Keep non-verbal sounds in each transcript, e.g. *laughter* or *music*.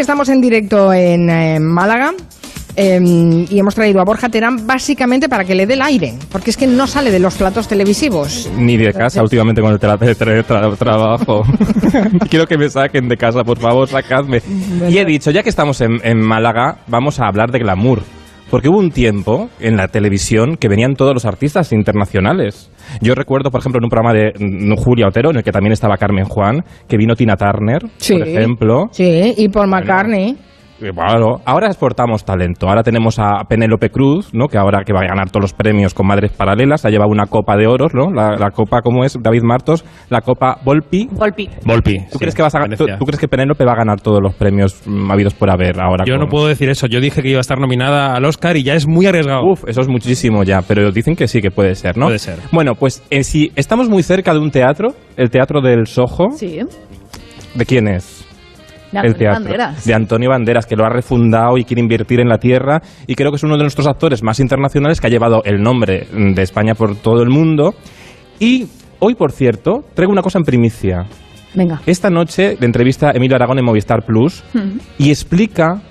Estamos en directo en eh, Málaga. eh, y hemos traído a Borja Terán básicamente para que le dé el aire, porque es que no sale de los platos televisivos. Ni de casa últimamente con el tra- tra- tra- trabajo. *laughs* Quiero que me saquen de casa, por favor, sacadme. Y he dicho, ya que estamos en, en Málaga, vamos a hablar de glamour. Porque hubo un tiempo en la televisión que venían todos los artistas internacionales. Yo recuerdo, por ejemplo, en un programa de mm, Julia Otero, en el que también estaba Carmen Juan, que vino Tina Turner, por ejemplo. Sí, y Paul McCartney. Bueno, ahora exportamos talento. Ahora tenemos a Penélope Cruz, ¿no? Que ahora que va a ganar todos los premios con Madres Paralelas, ha llevado una copa de oros, ¿no? La, la copa, ¿cómo es? David Martos, la copa Volpi. Volpi. Volpi. ¿Tú, crees que vas a, tú, tú crees que Penélope va a ganar todos los premios mm, habidos por haber ahora? Yo con- no puedo decir eso. Yo dije que iba a estar nominada al Oscar y ya es muy arriesgado. Uf, eso es muchísimo ya, pero dicen que sí que puede ser, ¿no? Puede ser. Bueno, pues en sí, estamos muy cerca de un teatro, el Teatro del Soho. Sí. ¿De quién es? De el Antonio teatro. Banderas. De Antonio Banderas, que lo ha refundado y quiere invertir en la tierra. Y creo que es uno de nuestros actores más internacionales que ha llevado el nombre de España por todo el mundo. Y hoy, por cierto, traigo una cosa en primicia. Venga. Esta noche le entrevista a Emilio Aragón en Movistar Plus y explica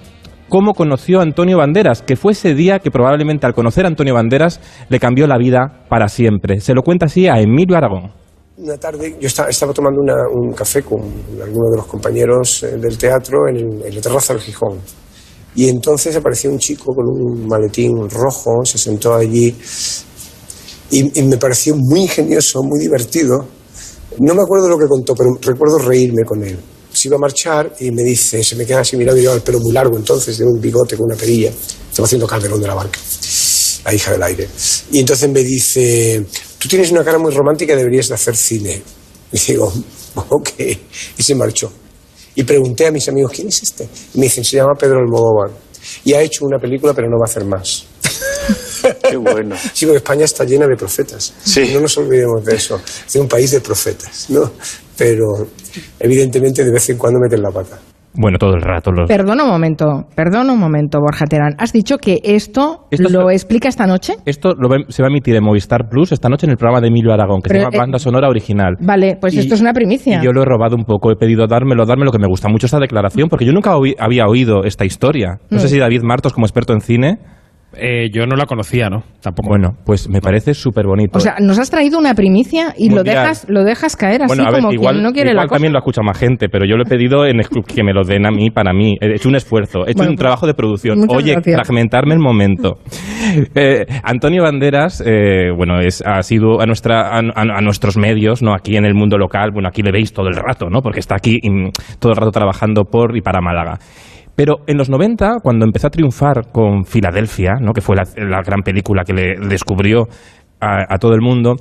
cómo conoció a Antonio Banderas, que fue ese día que probablemente al conocer a Antonio Banderas le cambió la vida para siempre. Se lo cuenta así a Emilio Aragón. Una tarde yo estaba, estaba tomando una- un café con algunos de los compañeros eh, del teatro en, el- en la terraza del Gijón. Y entonces apareció un chico con un maletín rojo, se sentó allí y, y me pareció muy ingenioso, muy divertido. No me acuerdo lo que contó, pero recuerdo reírme con él. Se iba a marchar y me dice, se me queda así mirando y llevaba el pelo muy largo entonces, de un bigote con una perilla. Estaba haciendo Calderón de la Barca, la hija del aire. Y entonces me dice, tú tienes una cara muy romántica y deberías de hacer cine. Y digo, *laughs* ok. Y se marchó. Y pregunté a mis amigos, ¿quién es este? Y me dicen, se llama Pedro Almodóvar. Y ha hecho una película, pero no va a hacer más. Qué bueno. *laughs* Sí, porque España está llena de profetas. Sí. No nos olvidemos de eso. Es un país de profetas, ¿no? Pero evidentemente de vez en cuando meten la pata. Bueno, todo el rato los... Perdona un momento, perdona un momento, Borja Terán. ¿Has dicho que esto, Esto lo explica esta noche? Esto lo va- se va a emitir en Movistar Plus esta noche en el programa de Emilio Aragón, que Pero, se llama eh, Banda Sonora Original. Vale, pues Y- esto es una primicia. Y yo lo he robado un poco, he pedido dármelo, dármelo, que me gusta mucho esta declaración, porque yo nunca oí- había oído esta historia. No sé Mm. si David Martos, como experto en cine, Eh, yo no la conocía, ¿no? Tampoco. bueno, pues me parece súper bonito. O sea, nos has traído una primicia y lo dejas, lo dejas caer así bueno, a ver, como igual, quien no quiere igual la cosa. también lo escucha más gente, pero yo lo he pedido en exclu- que me lo den a mí, para mí. He hecho un esfuerzo, he hecho Bueno, un trabajo de producción. Oye, gracias. fragmentarme el momento. *laughs* Eh, Antonio Banderas, eh, bueno, es, ha sido a, nuestra, a, a- a nuestros medios, ¿no? Aquí en el mundo local, bueno, aquí le veis todo el rato, ¿no? Porque está aquí mm, todo el rato trabajando por y para Málaga. Pero en los 90, cuando empezó a triunfar con Filadelfia, ¿no? que fue la, gran película que le descubrió a, a todo el mundo,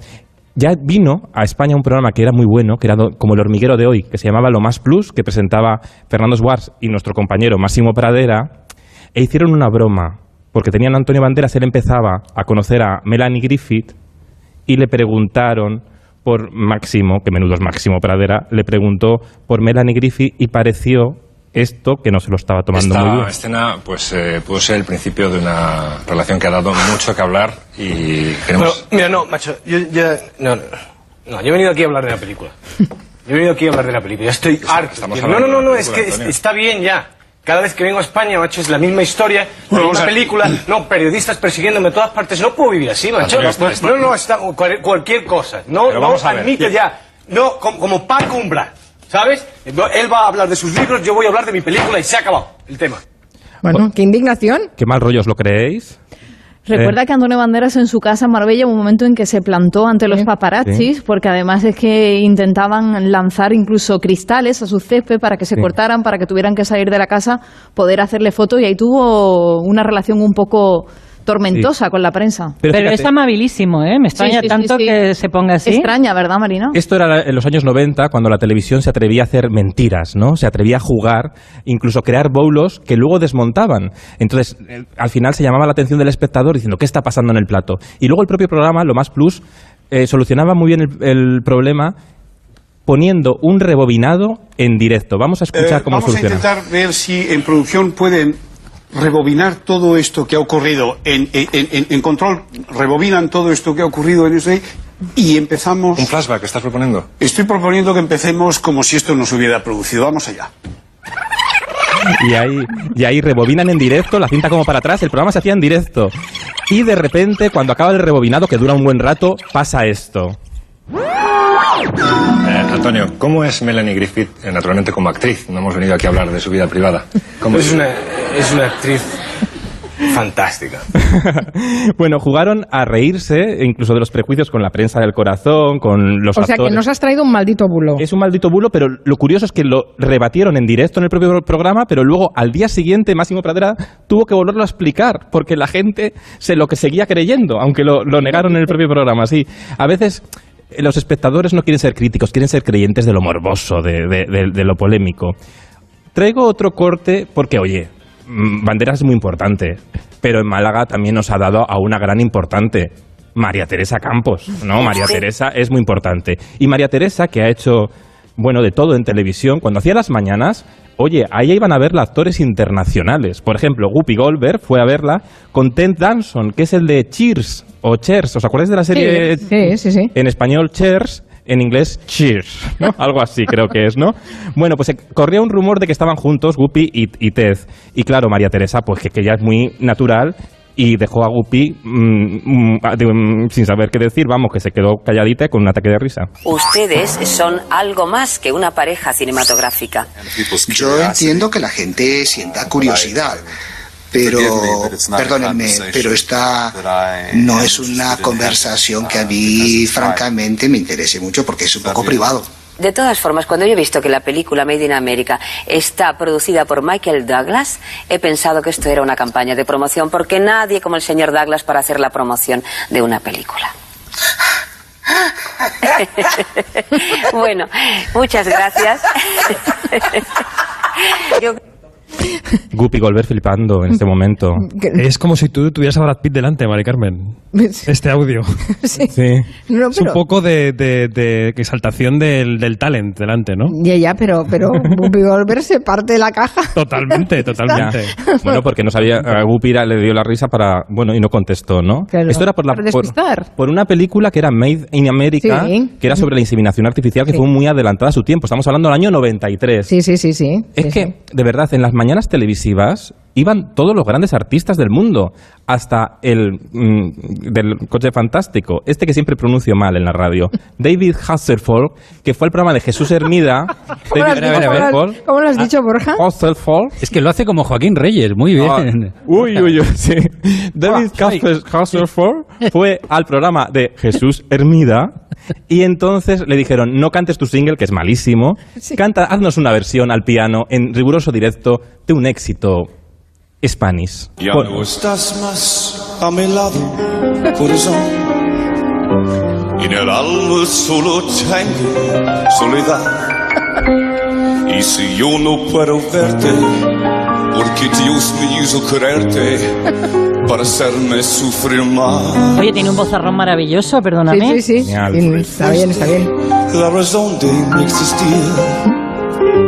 ya vino a España un programa que era muy bueno, que era como el hormiguero de hoy, que se llamaba Lo Más Plus, que presentaba Fernando Suárez y nuestro compañero Máximo Pradera, e hicieron una broma, porque tenían a Antonio Banderas, él empezaba a conocer a Melanie Griffith, y le preguntaron por Máximo, que menudo es Máximo Pradera, le preguntó por Melanie Griffith y pareció esto que no se lo estaba tomando muy bien. Esta escena pues eh, pudo ser el principio de una relación que ha dado mucho que hablar y queremos... mira, no, macho, yo ya... No, no, no, yo he venido aquí a hablar de la película. Yo he venido aquí a hablar de la película, ya estoy harto. No, no, no, no, es que Antonio. está bien ya. Cada vez que vengo a España, macho, es la misma historia, la misma película, no, periodistas persiguiéndome en todas partes. No puedo vivir así, macho. No, no, no, está, cual- cualquier cosa. No, no, vamos a ver. admito ya. No, como, como Paco Umbral, ¿sabes? Él va a hablar de sus libros, yo voy a hablar de mi película y se ha acabado el tema. Bueno, qué indignación. ¿Qué mal rollo os lo creéis? Recuerda Eh. que Antonio Banderas en su casa en Marbella hubo un momento en que se plantó ante los paparazzis, Sí. porque además es que intentaban lanzar incluso cristales a su césped para que se Sí. cortaran, para que tuvieran que salir de la casa, poder hacerle fotos y ahí tuvo una relación un poco tormentosa con la prensa. Pero Pero, fíjate- es amabilísimo, ¿eh? Me extraña Sí, tanto sí. que se ponga así. Extraña, ¿verdad, Marina? Esto era en los años 90, cuando la televisión se atrevía a hacer mentiras, ¿no? Se atrevía a jugar, incluso crear boulos que luego desmontaban. Entonces, al final se llamaba la atención del espectador diciendo, ¿qué está pasando en el plato? Y luego el propio programa, lo más plus, eh, solucionaba muy bien el, el problema poniendo un rebobinado en directo. Vamos a escuchar Eh, cómo vamos a intentar ver si en producción pueden rebobinar todo esto que ha ocurrido en, en- en- en control, rebobinan todo esto que ha ocurrido en ese y empezamos. ¿Un flashback estás proponiendo? Estoy proponiendo que empecemos como si esto no se hubiera producido. Vamos allá. y ahí, y ahí rebobinan en directo, la cinta como para atrás, el programa se hacía en directo. Y de repente, cuando acaba el rebobinado, que dura un buen rato, pasa esto. Eh, Antonio, ¿cómo es Melanie Griffith naturalmente como actriz? No hemos venido aquí a hablar de su vida privada. ¿Cómo Es una, es una actriz fantástica. *laughs* bueno, jugaron a reírse incluso de los prejuicios con la prensa del corazón, con los O sea que nos has traído un maldito bulo. Es un maldito bulo, pero lo curioso es que lo rebatieron en directo en el propio programa, pero luego al día siguiente Máximo Pradera tuvo que volverlo a explicar, porque la gente se lo que seguía creyendo, aunque lo, lo negaron en el propio programa. Sí, a veces eh, los espectadores no quieren ser críticos, quieren ser creyentes de lo morboso, de, de- de- de lo polémico. Traigo otro corte porque, oye, Banderas es muy importante, pero en Málaga también nos ha dado a una gran importante, María Teresa Campos, ¿no? María Teresa es muy importante. Y María Teresa, que ha hecho, bueno, de todo en televisión, cuando hacía las mañanas, oye, ahí iban a verla actores internacionales. Por ejemplo, Guppy Goldberg fue a verla con Ted Danson, que es el de Cheers, o Cheers, ¿os acordáis de la serie? Sí, sí, sí. En español, Cheers. En inglés, cheers, ¿no? *laughs* Algo así creo que es, ¿no? Bueno, pues eh, corría un rumor de que estaban juntos Guppy y, y Ted. Y claro, María Teresa, pues que, que ya es muy natural y dejó a Guppy mm, mm, ah, de- mm, sin saber qué decir, vamos, que se quedó calladita con un ataque de risa. Ustedes son algo más que una pareja cinematográfica. Yo entiendo que la gente sienta curiosidad, pero perdónenme, pero esta no es una conversación que a mí francamente me interese mucho porque es un poco privado. De todas formas, cuando yo he visto que la película Made in America está producida por Michael Douglas, he pensado que esto era una campaña de promoción porque nadie como el señor Douglas para hacer la promoción de una película. *laughs* bueno, muchas gracias. *laughs* Yo Guppy Goldberg flipando en este momento. Es como si tú tuvieras a Brad Pitt delante, Mari Carmen. Este audio. *laughs* Sí. Sí. No, Es un poco de, de- de exaltación del, del talent delante, ¿no? Ya, ya, pero, pero Whoopi Goldberg se parte la caja. Totalmente, *laughs* totalmente. Bueno, porque no sabía, a Guppy le dio la risa para, bueno, y no contestó, ¿no? Claro, Esto era por la por, por una película que era Made in America, Sí. que era sobre la inseminación artificial, que Sí. fue muy adelantada a su tiempo. Estamos hablando del año 93. Sí, sí, sí, sí. Es Sí, que, sí. de verdad, en las mañanas televisivas iban todos los grandes artistas del mundo, hasta el mm, del coche fantástico, este que siempre pronuncio mal en la radio, *laughs* David Hasselhoff, que fue el programa de Jesús Hermida. *laughs* ¿Cómo lo has David dicho? ¿Cómo lo has dicho, Borja? Hasselhoff. Es que lo hace como Joaquín Reyes, muy bien. Ah, uy, uy, uy, sí. *laughs* David Hassel- Hasselhoff fue al programa de Jesús Hermida y entonces le dijeron, no cantes tu single, que es malísimo, canta, haznos una versión al piano en riguroso directo de un éxito Spanish. Ya Por- no estás más a mi lado, corazón. En el alma solo tengo soledad. Y si yo no puedo verte, porque Dios me hizo quererte para hacerme sufrir más. Oye, tiene un vozarrón maravilloso, perdóname. Sí, sí, sí. Sí, Está bien, está bien. La razón de mi existir.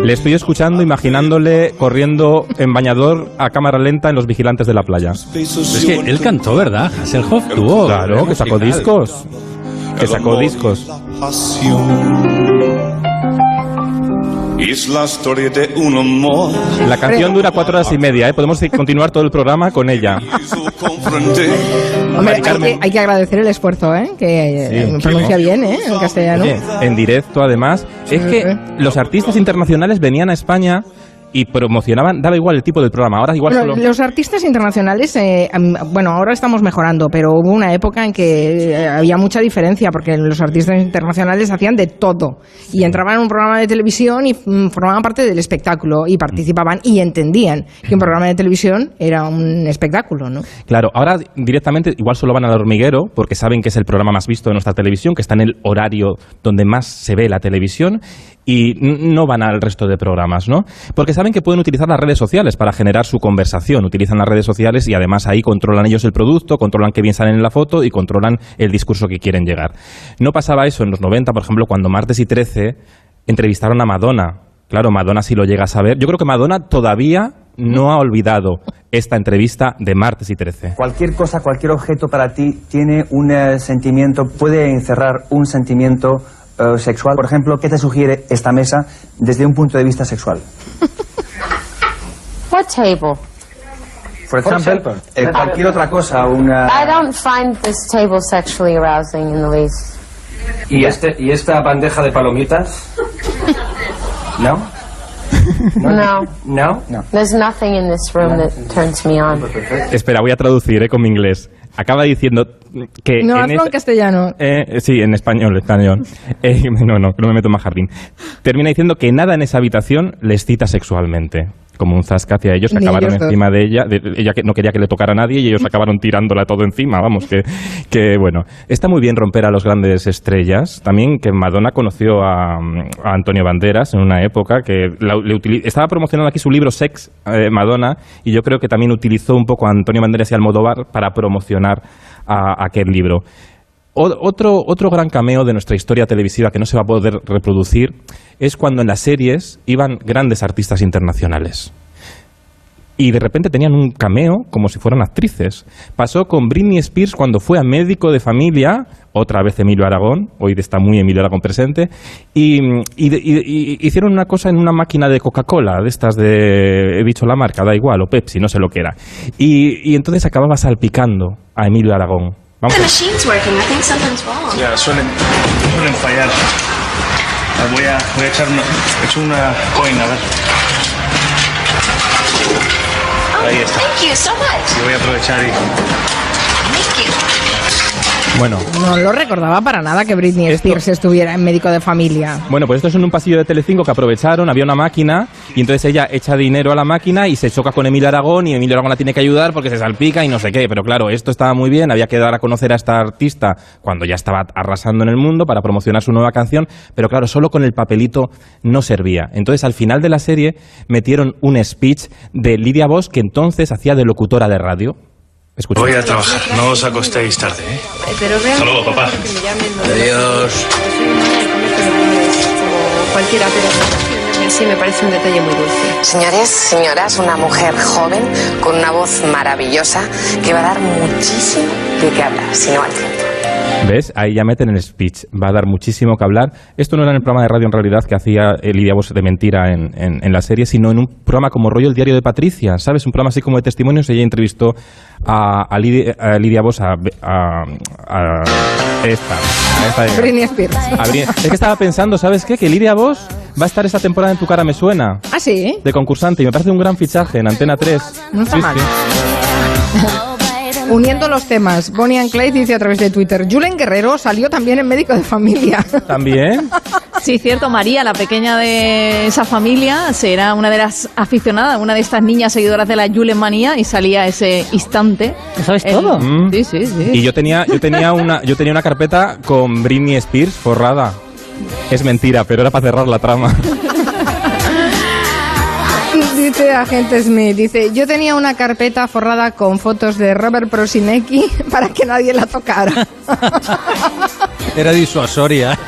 Le estoy escuchando, imaginándole corriendo en bañador a cámara lenta en los vigilantes de la playa. Es que él cantó, ¿verdad? Hasselhoff tuvo. Claro, que sacó discos. Que sacó discos. Es la historia de un amor. La canción dura cuatro horas y media, ¿eh? Podemos *laughs* continuar todo el programa con ella. Hombre, hay que, hay que agradecer el esfuerzo, ¿eh? Que eh, Sí. pronuncia bien, ¿eh? En castellano. Oye, en directo, además. Es que los artistas internacionales venían a España y promocionaban, daba igual el tipo del programa. Ahora igual solo... los artistas internacionales, eh, bueno, ahora estamos mejorando, pero hubo una época en que eh, había mucha diferencia porque los artistas internacionales hacían de todo y entraban en un programa de televisión y mm, formaban parte del espectáculo y participaban y entendían que un programa de televisión era un espectáculo, ¿no? Claro, ahora directamente igual solo van al hormiguero porque saben que es el programa más visto de nuestra televisión, que está en el horario donde más se ve la televisión y no van al resto de programas, ¿no? Porque saben que pueden utilizar las redes sociales para generar su conversación. Utilizan las redes sociales y además ahí controlan ellos el producto, controlan qué bien salen en la foto y controlan el discurso que quieren llegar. No pasaba eso en los 90, por ejemplo, cuando Martes y 13 entrevistaron a Madonna. Claro, Madonna si lo llega a saber. Yo creo que Madonna todavía no ha olvidado esta entrevista de Martes y 13. Cualquier cosa, cualquier objeto para ti tiene un eh, sentimiento, puede encerrar un sentimiento eh, sexual. Por ejemplo, ¿qué te sugiere esta mesa desde un punto de vista sexual? *laughs* table. Por ejemplo, eh, cualquier otra cosa, una... I don't find this table sexually arousing in the least. ¿Y, este, ¿Y esta bandeja de palomitas? *laughs* ¿No? No. ¿No? No. There's nothing in this room that turns me on. Espera, voy a traducir eh, con mi inglés. Acaba diciendo que... No, en hazlo en castellano. Eh, sí, en español, español. *laughs* Eh, no, no, que no me meto más jardín. Termina diciendo que nada en esa habitación les cita sexualmente. Como un zasca hacia ellos, Ni acabaron ellos encima de ella. de- ella que no quería que le tocara a nadie y ellos *laughs* acabaron tirándola todo encima. Vamos, que, que bueno. Está muy bien romper a los grandes estrellas. También que Madonna conoció a, a Antonio Banderas en una época que la- le estaba promocionando aquí su libro Sex, eh, Madonna, y yo creo que también utilizó un poco a Antonio Banderas y Almodóvar para promocionar a, a aquel libro. Otro, otro gran cameo de nuestra historia televisiva que no se va a poder reproducir es cuando en las series iban grandes artistas internacionales. Y de repente tenían un cameo como si fueran actrices. Pasó con Britney Spears cuando fue a médico de familia, otra vez Emilio Aragón, hoy está muy Emilio Aragón presente, y, y hicieron una cosa en una máquina de Coca-Cola, de estas de, he dicho la marca, da igual, o Pepsi, no sé lo que era. Y entonces acababa salpicando a Emilio Aragón. Vamos The machine's working. I think something's wrong. Ya, suelen, suelen fallar. Ah, Voy a, voy a echar una, he hecho una coin, a ver. Ahí está. Thank you so much. Y voy a aprovechar y... Bueno, No lo recordaba para nada que Britney Spears estuviera en médico de familia. Bueno, pues esto es en un pasillo de Telecinco que aprovecharon, había una máquina y entonces ella echa dinero a la máquina y se choca con Emilio Aragón y Emilio Aragón la tiene que ayudar porque se salpica y no sé qué. Pero claro, esto estaba muy bien, había que dar a conocer a esta artista cuando ya estaba arrasando en el mundo para promocionar su nueva canción, pero claro, solo con el papelito no servía. Entonces al final de la serie metieron un speech de Lidia Vos que entonces hacía de locutora de radio. Escucha. Voy a trabajar, no os acostéis tarde, ¿eh? Pero Hasta luego, papá. Adiós. Como cualquiera, pero sí me parece un detalle muy dulce. Señores, señoras, una mujer joven con una voz maravillosa que va a dar muchísimo de qué hablar, si no al tiempo. ¿Ves? Ahí ya meten el speech. Va a dar muchísimo que hablar. Esto no era en el programa de radio en realidad que hacía Lidia Vos de mentira en, en- en la serie, sino en un programa como rollo El Diario de Patricia, ¿sabes? Un programa así como de testimonios. Ella entrevistó a, a Lidia, a Lidia Vos, a, a- a esta. a esta Britney Spears. a Britney. Es que estaba pensando, ¿sabes qué? Que Lidia Vos va a estar esta temporada en Tu Cara Me Suena. Ah, sí. De concursante. Y me parece un gran fichaje en Antena 3. No está Sí, mal. sí. *laughs* Uniendo los temas, Bonnie and Clyde dice a través de Twitter, Julen Guerrero salió también en médico de familia. También. *laughs* Sí, cierto, María, la pequeña de esa familia, será una de las aficionadas, una de estas niñas seguidoras de la Julen Manía y salía ese instante. ¿Sabes todo? Mm. Sí, sí, sí. Y yo tenía, yo tenía una, yo tenía una carpeta con Britney Spears forrada. Es mentira, pero era para cerrar la trama. Dice agente Smith, dice, yo tenía una carpeta forrada con fotos de Robert Prosinecki *laughs* para que nadie la tocara. *laughs* Era disuasoria.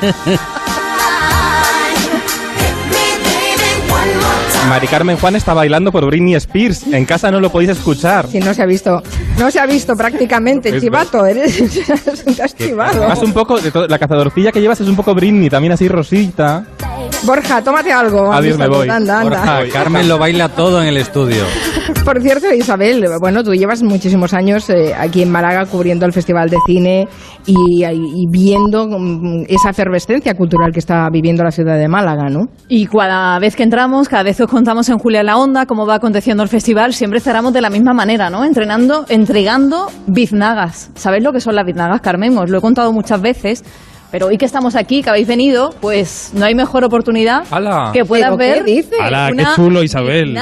Mari Carmen Juan está bailando por Britney Spears. En casa no lo podéis escuchar. Si no se ha visto, no se ha visto prácticamente, chivato, eres te has chivado. Vas un poco, la cazadorcilla que llevas es un poco Britney, también así rosita. Borja, tómate algo. Adiós, me voy. Anda, anda. Borja, Carmen lo baila todo en el estudio. *laughs* Por cierto, Isabel, bueno, tú llevas muchísimos años eh, aquí en Málaga cubriendo el Festival de Cine y, y viendo mm, esa efervescencia cultural que está viviendo la ciudad de Málaga, ¿no? Y cada vez que entramos, cada vez que os contamos en Julia la Onda cómo va aconteciendo el festival, siempre cerramos de la misma manera, ¿no? Entrenando, entregando biznagas. ¿Sabéis lo que son las biznagas, Carmen? Os lo he contado muchas veces. Pero hoy que estamos aquí, que habéis venido, pues no hay mejor oportunidad que puedas ¿Pero qué ver. dices? ¡Hala, qué una chulo, Isabel!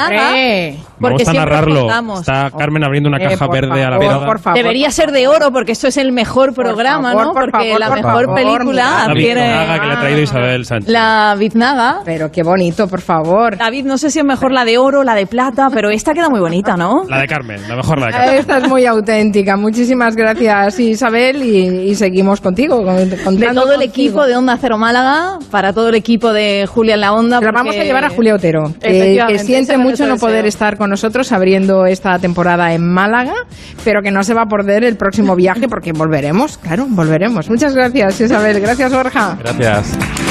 Biznaga, Vamos porque a narrarlo. contamos. Está Carmen abriendo una Eh, caja por verde a la por favor. Debería ser de oro porque esto es el mejor programa, favor, ¿no? por Porque la por mejor favor, película La tiene biznaga que le ha traído Isabel Sánchez. la biznaga. Pero qué bonito, por favor. David, no sé si es mejor la de oro, la de plata, pero esta queda muy bonita, ¿no? La de Carmen, la mejor la de Carmen. Esta es muy auténtica. Muchísimas gracias, Isabel, y, y seguimos contigo. con- De todo el contigo. equipo de Onda Cero Málaga, para todo el equipo de Julia en la Onda. Pero vamos porque- a llevar a Julia Otero, que, que siente mucho no poder estar nosotros abriendo esta temporada en Málaga, pero que no se va a perder el próximo viaje porque volveremos, claro, volveremos. Muchas gracias, Isabel. Gracias, Borja. Gracias.